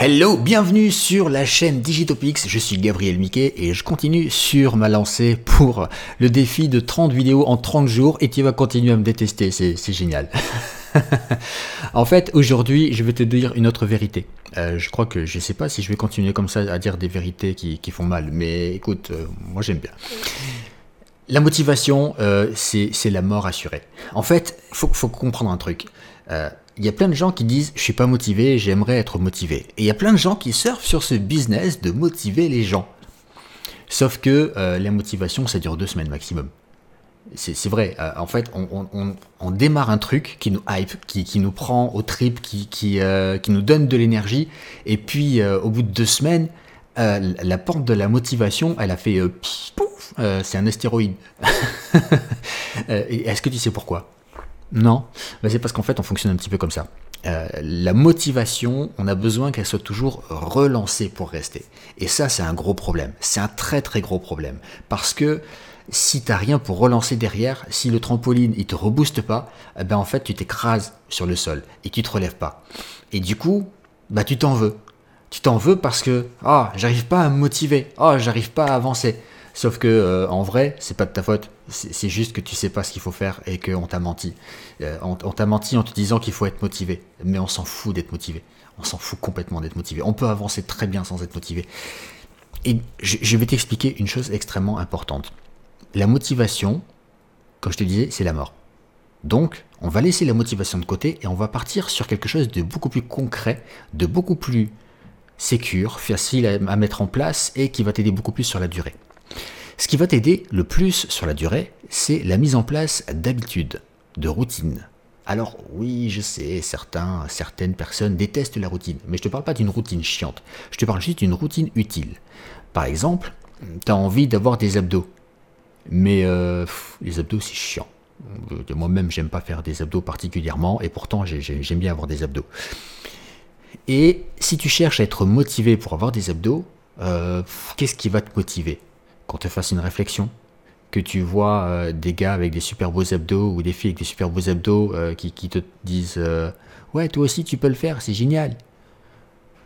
Hello, bienvenue sur la chaîne Digitopix, je suis Gabriel Miquet et je continue sur ma lancée pour le défi de 30 vidéos en 30 jours et tu vas continuer à me détester, c'est génial. en fait, aujourd'hui, je vais te dire une autre vérité. Euh, je crois que je ne sais pas si je vais continuer comme ça à dire des vérités qui, font mal, mais écoute, euh, moi j'aime bien. La motivation, euh, c'est la mort assurée. En fait, il faut, faut, comprendre un truc il y a plein de gens qui disent je suis pas motivé, j'aimerais être motivé. Et il y a plein de gens qui surfent sur ce business de motiver les gens. Sauf que euh, la motivation, ça dure deux semaines maximum. C'est vrai, euh, en fait, on, démarre un truc qui nous hype, qui, nous prend au trip, qui, euh, qui, nous donne de l'énergie, et puis au bout de deux semaines, la porte de la motivation, elle a fait pouf, c'est un astéroïde. Est-ce que tu sais pourquoi? Non, bah, c'est parce qu'en fait on fonctionne un petit peu comme ça. Euh, la motivation, on a besoin qu'elle soit toujours relancée pour rester. Et ça, c'est un gros problème. C'est un très très gros problème. Parce que si tu n'as rien pour relancer derrière, si le trampoline il te rebooste pas, eh ben en fait tu t'écrases sur le sol et tu te relèves pas. Et du coup, bah tu t'en veux. Tu t'en veux parce que ah, j'arrive pas à me motiver. Ah, j'arrive pas à avancer. Sauf que euh, en vrai, c'est pas de ta faute. C'est juste que tu sais pas ce qu'il faut faire et qu'on t'a menti. Euh, on, t'a menti en te disant qu'il faut être motivé. Mais on s'en fout d'être motivé. On s'en fout complètement d'être motivé. On peut avancer très bien sans être motivé. Et je, vais t'expliquer une chose extrêmement importante. La motivation, comme je te disais, c'est la mort. Donc, on va laisser la motivation de côté et on va partir sur quelque chose de beaucoup plus concret, de beaucoup plus sécure, facile à mettre en place et qui va t'aider beaucoup plus sur la durée. Ce qui va t'aider le plus sur la durée, c'est la mise en place d'habitudes, de routines. Alors oui, je sais, certains, certaines personnes détestent la routine, mais je ne te parle pas d'une routine chiante, je te parle juste d'une routine utile. Par exemple, tu as envie d'avoir des abdos, mais euh, les abdos c'est chiant. Euh, moi-même, j'aime pas faire des abdos particulièrement, et pourtant j'aime bien avoir des abdos. Et si tu cherches à être motivé pour avoir des abdos, euh, qu'est-ce qui va te motiver? Quand tu fasses une réflexion, que tu vois euh, des gars avec des super beaux abdos ou des filles avec des super beaux abdos euh, qui, te disent Ouais, toi aussi tu peux le faire, c'est génial.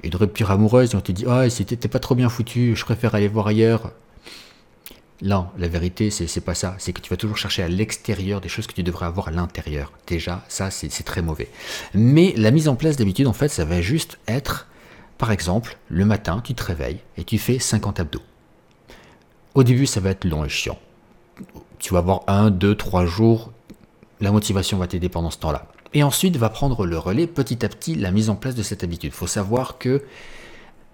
Une rupture amoureuse, on te dit Oh, c'était pas trop bien foutu, je préfère aller voir ailleurs. Non, la vérité, c'est pas ça. C'est que tu vas toujours chercher à l'extérieur des choses que tu devrais avoir à l'intérieur. Déjà, ça, c'est très mauvais. Mais la mise en place d'habitude, en fait, ça va juste être par exemple, le matin, tu te réveilles et tu fais 50 abdos. Au début, ça va être long et chiant. Tu vas avoir 1, 2, 3 jours, la motivation va t'aider pendant ce temps-là. Et ensuite va prendre le relais petit à petit la mise en place de cette habitude. Il faut savoir que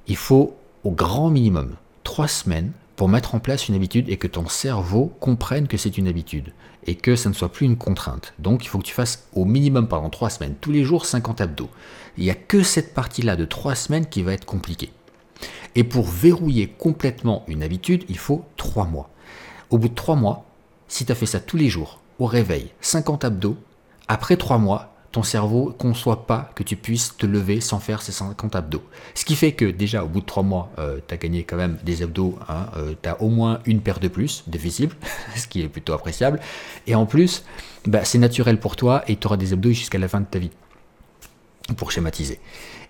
il faut au grand minimum 3 semaines pour mettre en place une habitude et que ton cerveau comprenne que c'est une habitude et que ça ne soit plus une contrainte. Donc il faut que tu fasses au minimum pendant 3 semaines, tous les jours 50 abdos. Il n'y a que cette partie-là de 3 semaines qui va être compliquée. Et pour verrouiller complètement une habitude, il faut 3 mois. Au bout de 3 mois, si tu as fait ça tous les jours, au réveil, 50 abdos, après 3 mois, ton cerveau conçoit pas que tu puisses te lever sans faire ces 50 abdos. Ce qui fait que déjà au bout de 3 mois, euh, tu as gagné quand même des abdos, hein, euh, tu as au moins une paire de plus de visibles, ce qui est plutôt appréciable. Et en plus, bah, c'est naturel pour toi et tu auras des abdos jusqu'à la fin de ta vie, pour schématiser.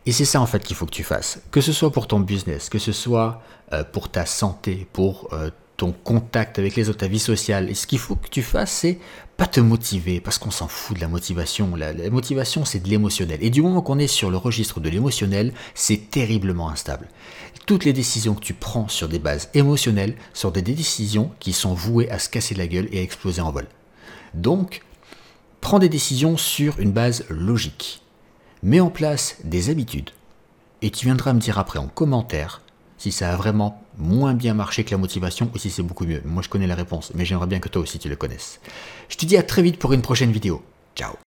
Et c'est ça en fait qu'il faut que tu fasses. Que ce soit pour ton business, que ce soit euh, pour ta santé, pour ton contact avec les autres, ta vie sociale. Et ce qu'il faut que tu fasses, c'est pas te motiver, parce qu'on s'en fout de la motivation. La, motivation, c'est de l'émotionnel. Et du moment qu'on est sur le registre de l'émotionnel, c'est terriblement instable. Toutes les décisions que tu prends sur des bases émotionnelles sont des décisions qui sont vouées à se casser la gueule et à exploser en vol. Donc, prends des décisions sur une base logique. Mets en place des habitudes. Et tu viendras me dire après en commentaire si ça a vraiment moins bien marché que la motivation ou si c'est beaucoup mieux. Moi je connais la réponse, mais j'aimerais bien que toi aussi tu le connaisses. Je te dis à très vite pour une prochaine vidéo. Ciao